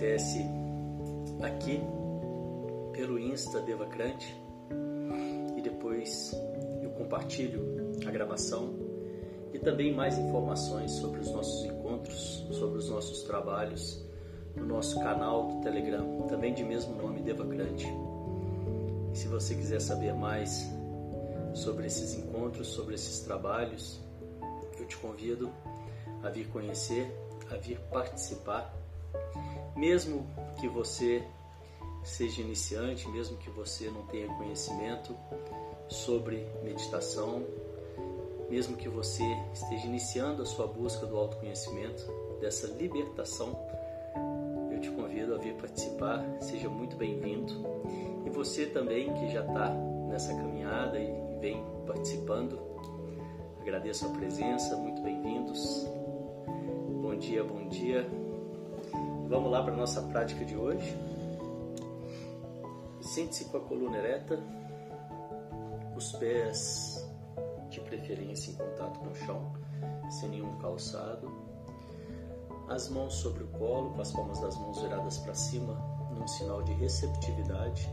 acontece aqui pelo Insta Devacrante e depois eu compartilho a gravação e também mais informações sobre os nossos encontros, sobre os nossos trabalhos no nosso canal do Telegram, também de mesmo nome Devacrante. E se você quiser saber mais sobre esses encontros, sobre esses trabalhos, eu te convido a vir conhecer a vir participar, mesmo que você seja iniciante, mesmo que você não tenha conhecimento sobre meditação, mesmo que você esteja iniciando a sua busca do autoconhecimento, dessa libertação, eu te convido a vir participar, seja muito bem-vindo. E você também que já está nessa caminhada e vem participando, agradeço a presença, muito bem-vindos dia, bom dia. Vamos lá para a nossa prática de hoje. Sente-se com a coluna ereta, os pés de preferência em contato com o chão, sem nenhum calçado. As mãos sobre o colo, com as palmas das mãos viradas para cima, num sinal de receptividade.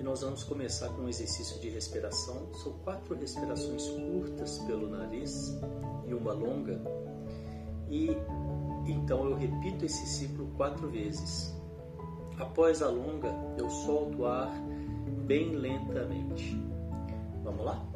E nós vamos começar com um exercício de respiração. São quatro respirações curtas pelo nariz e uma longa. E então eu repito esse ciclo quatro vezes. Após a longa, eu solto o ar bem lentamente. Vamos lá?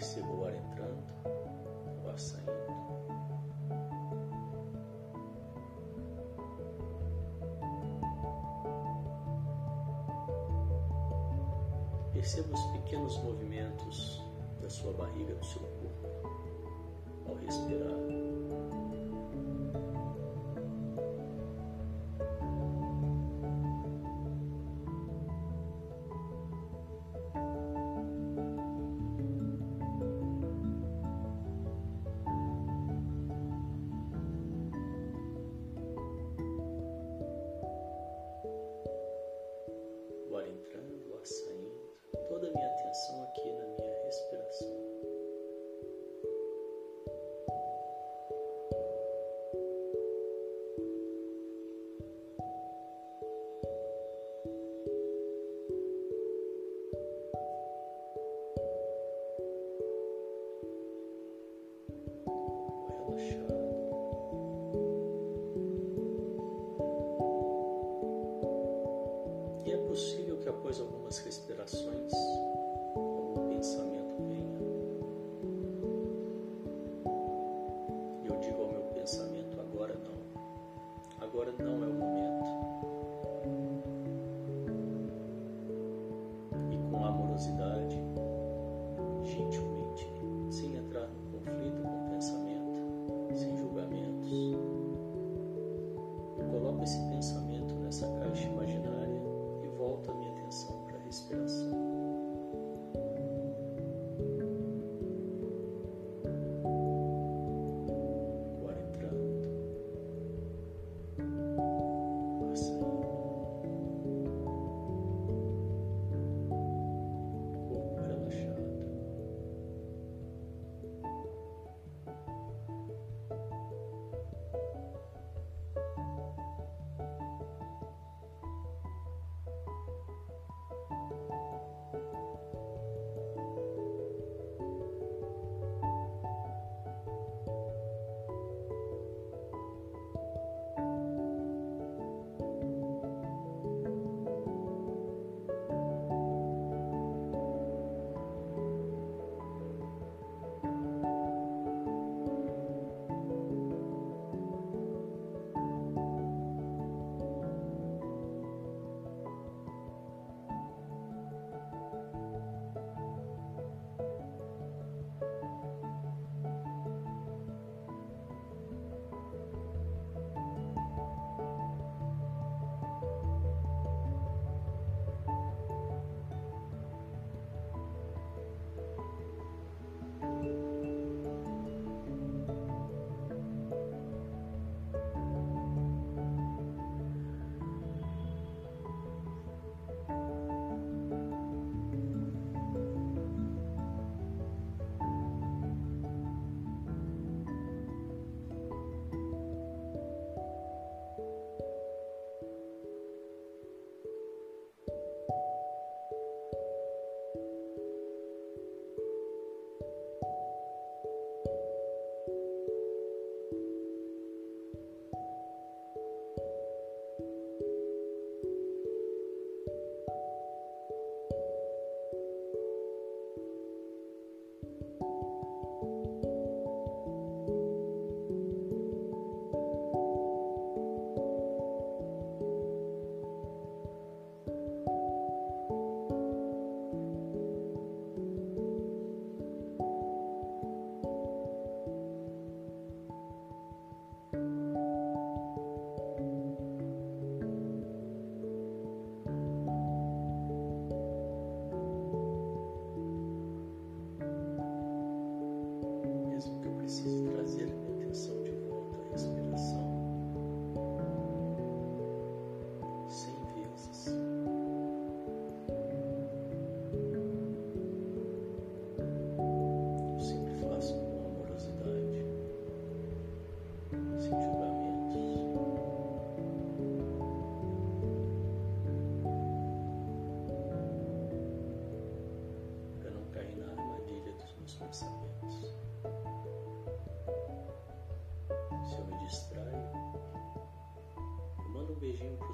perceba o ar entrando, o ar saindo. Perceba os pequenos movimentos da sua barriga, do seu corpo, ao respirar.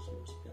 shoot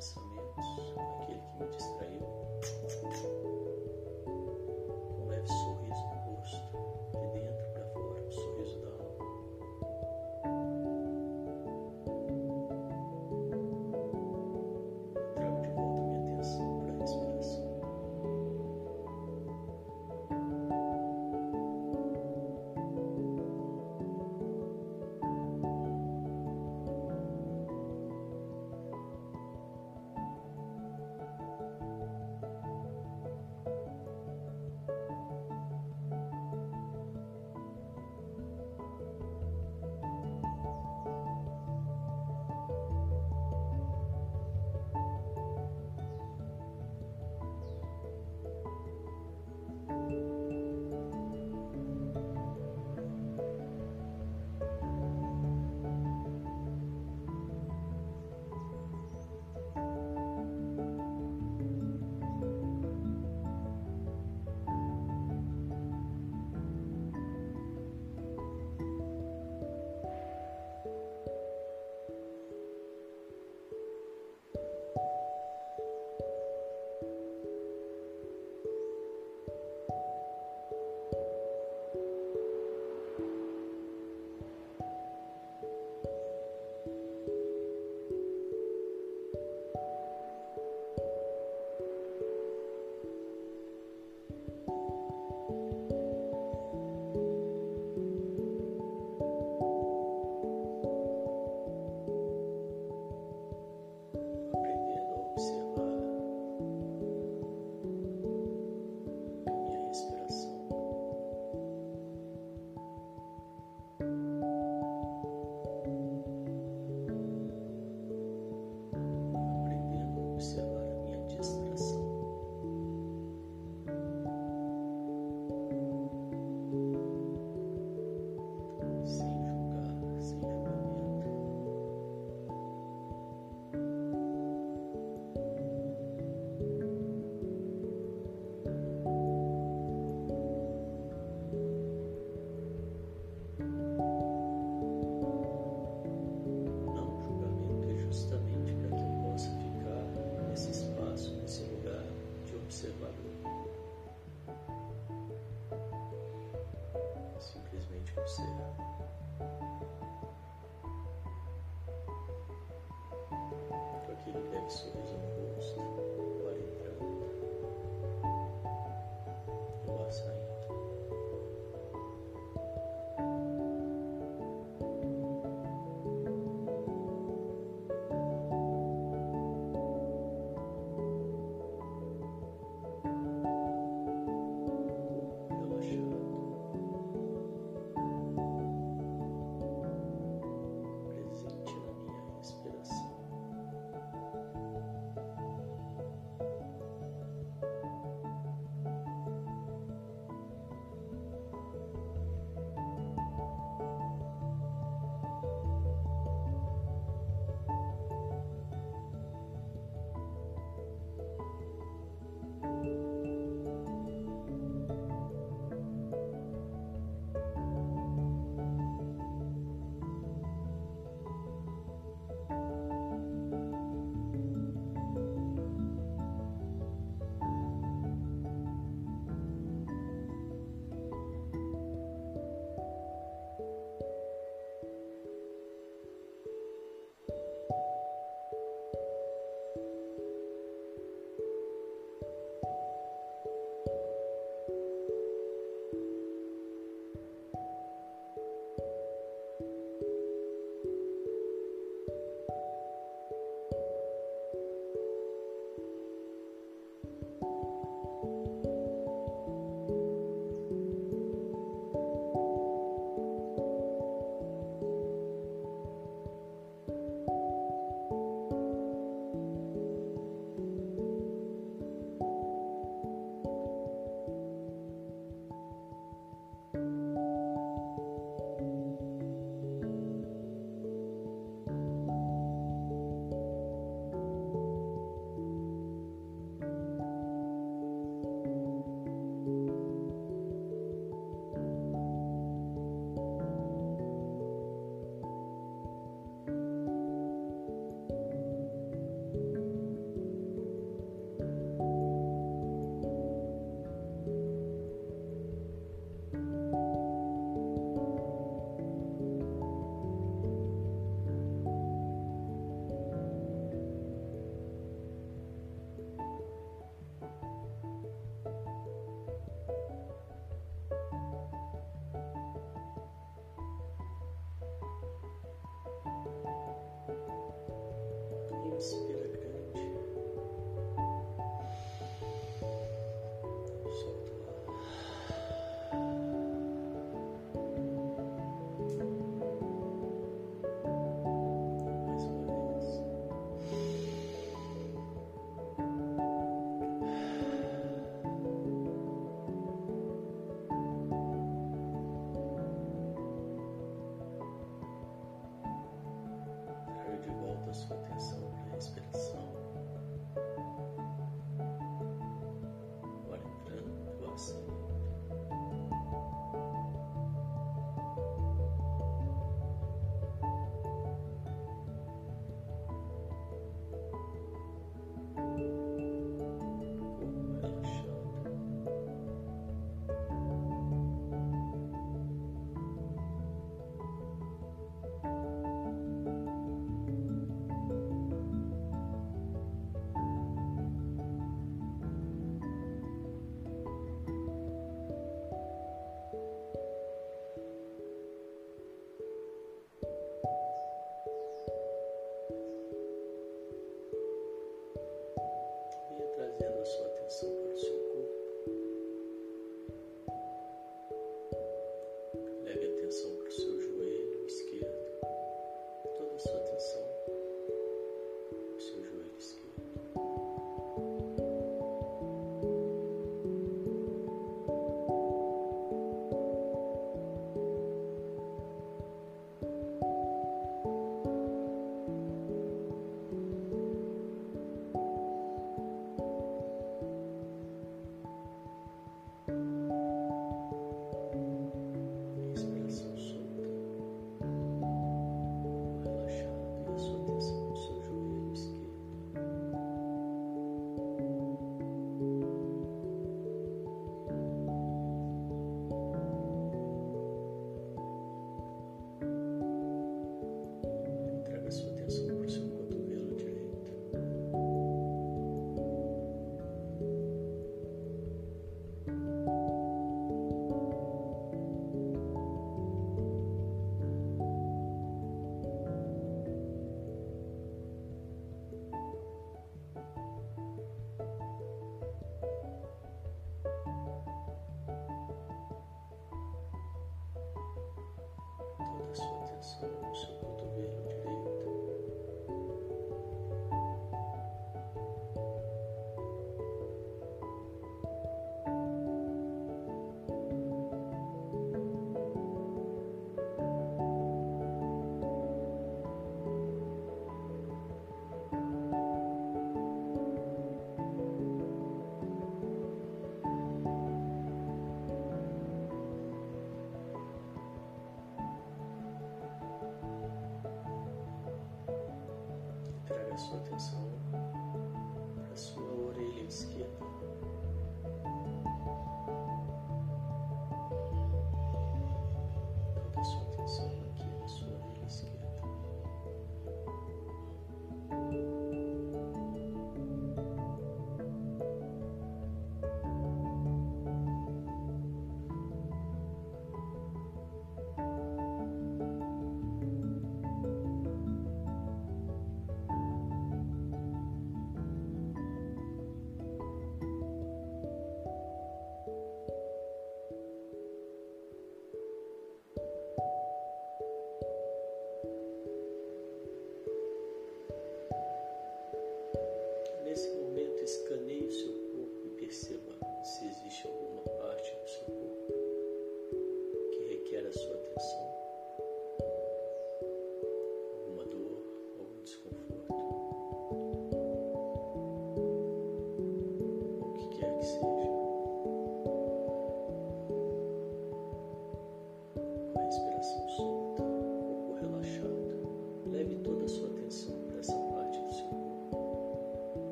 sua atenção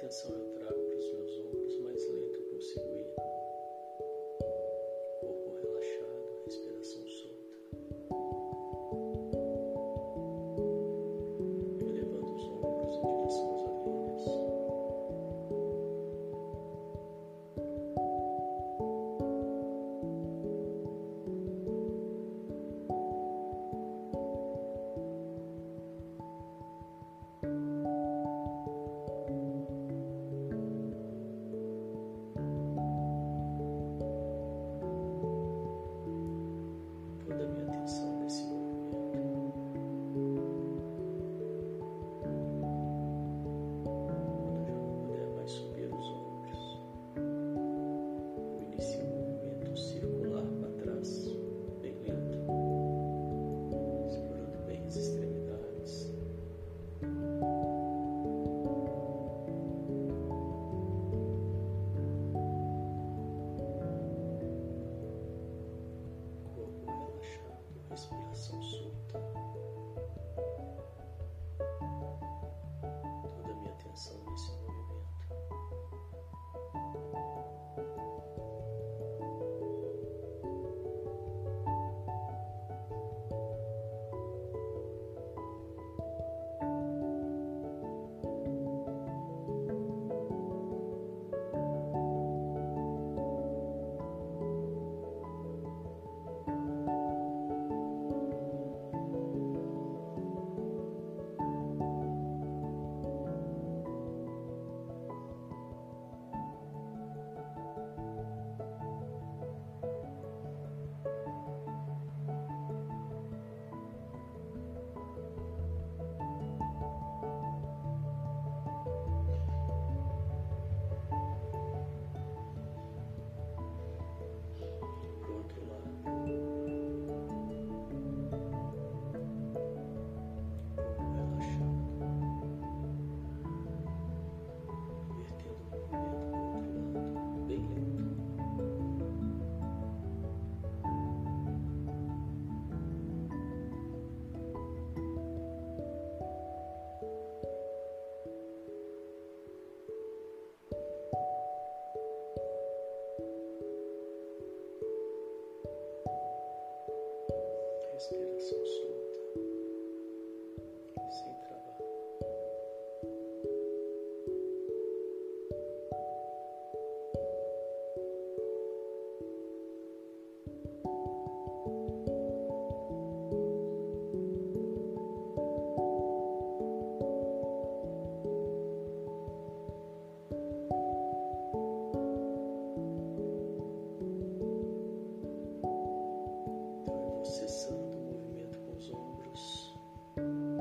atenção eu trago うん。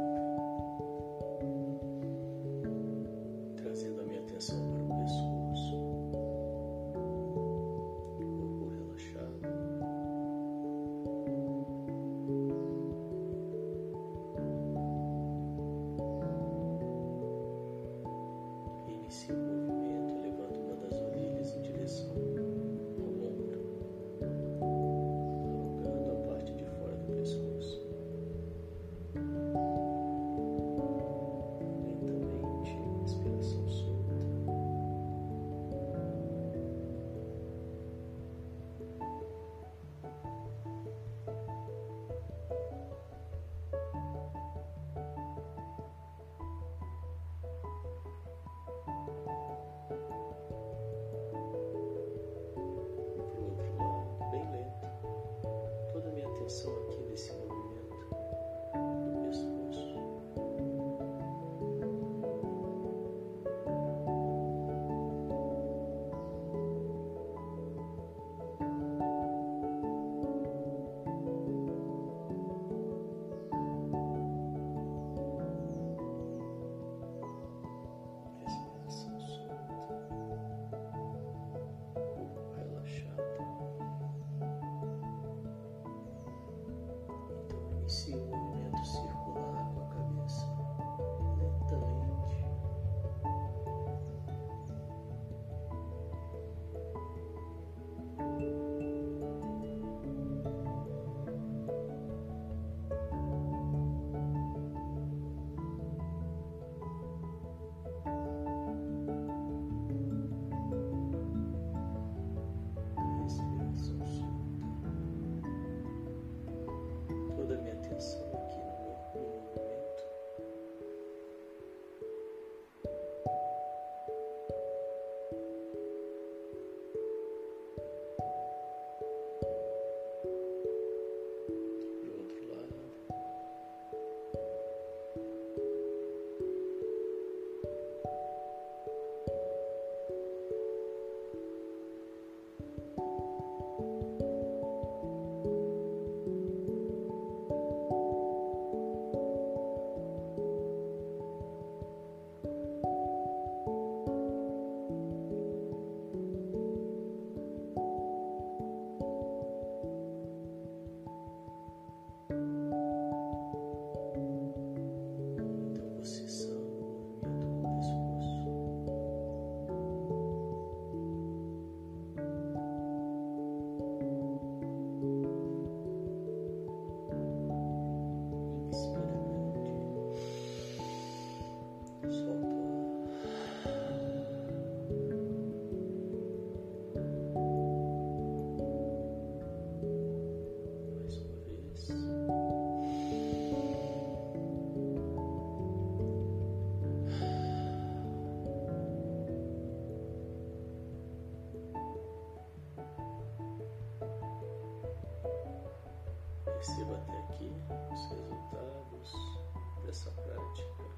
dessa prática.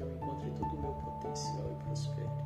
que eu encontre todo o meu potencial e prospere.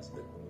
Está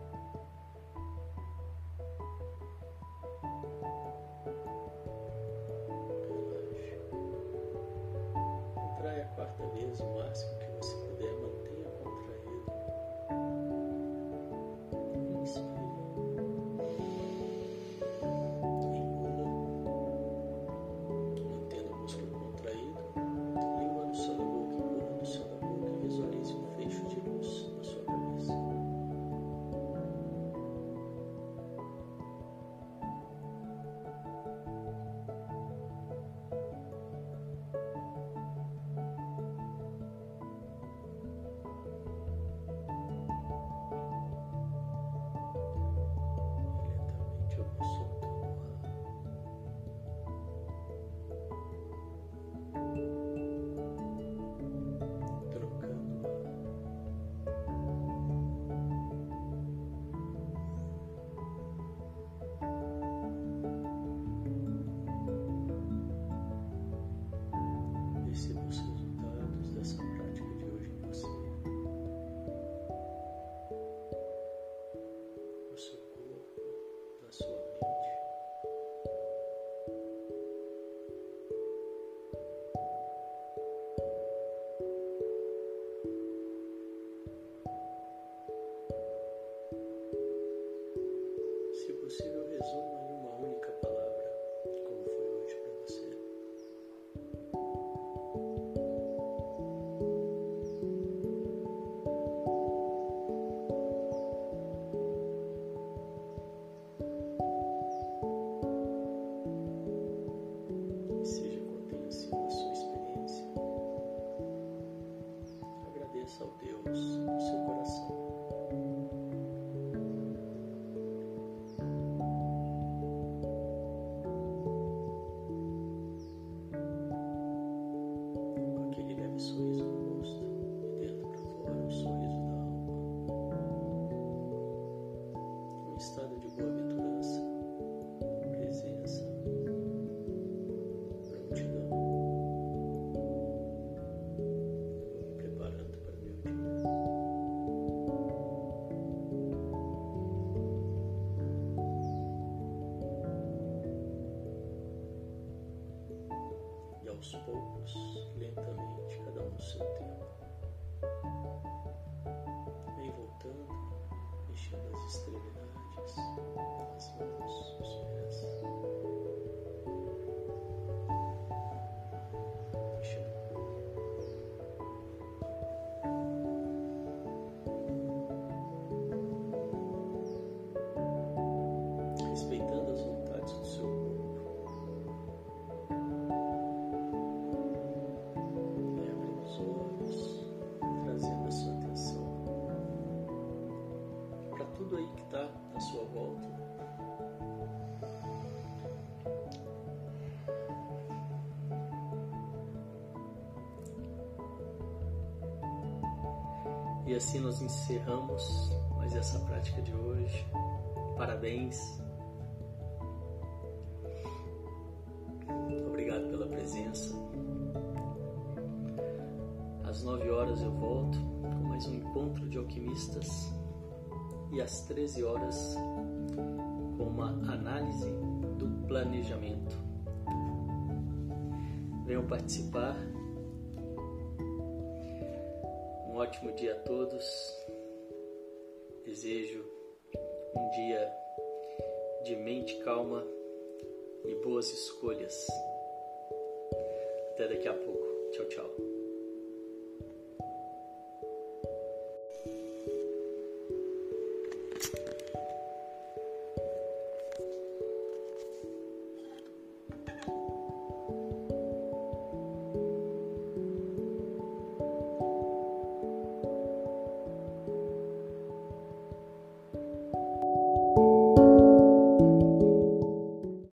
Jesus. E assim nós encerramos mais essa prática de hoje. Parabéns. Obrigado pela presença. Às nove horas eu volto com mais um encontro de alquimistas e às 13 horas com uma análise do planejamento. Venham participar. Ótimo dia a todos. Desejo um dia de mente calma e boas escolhas. Até daqui a pouco. Tchau, tchau.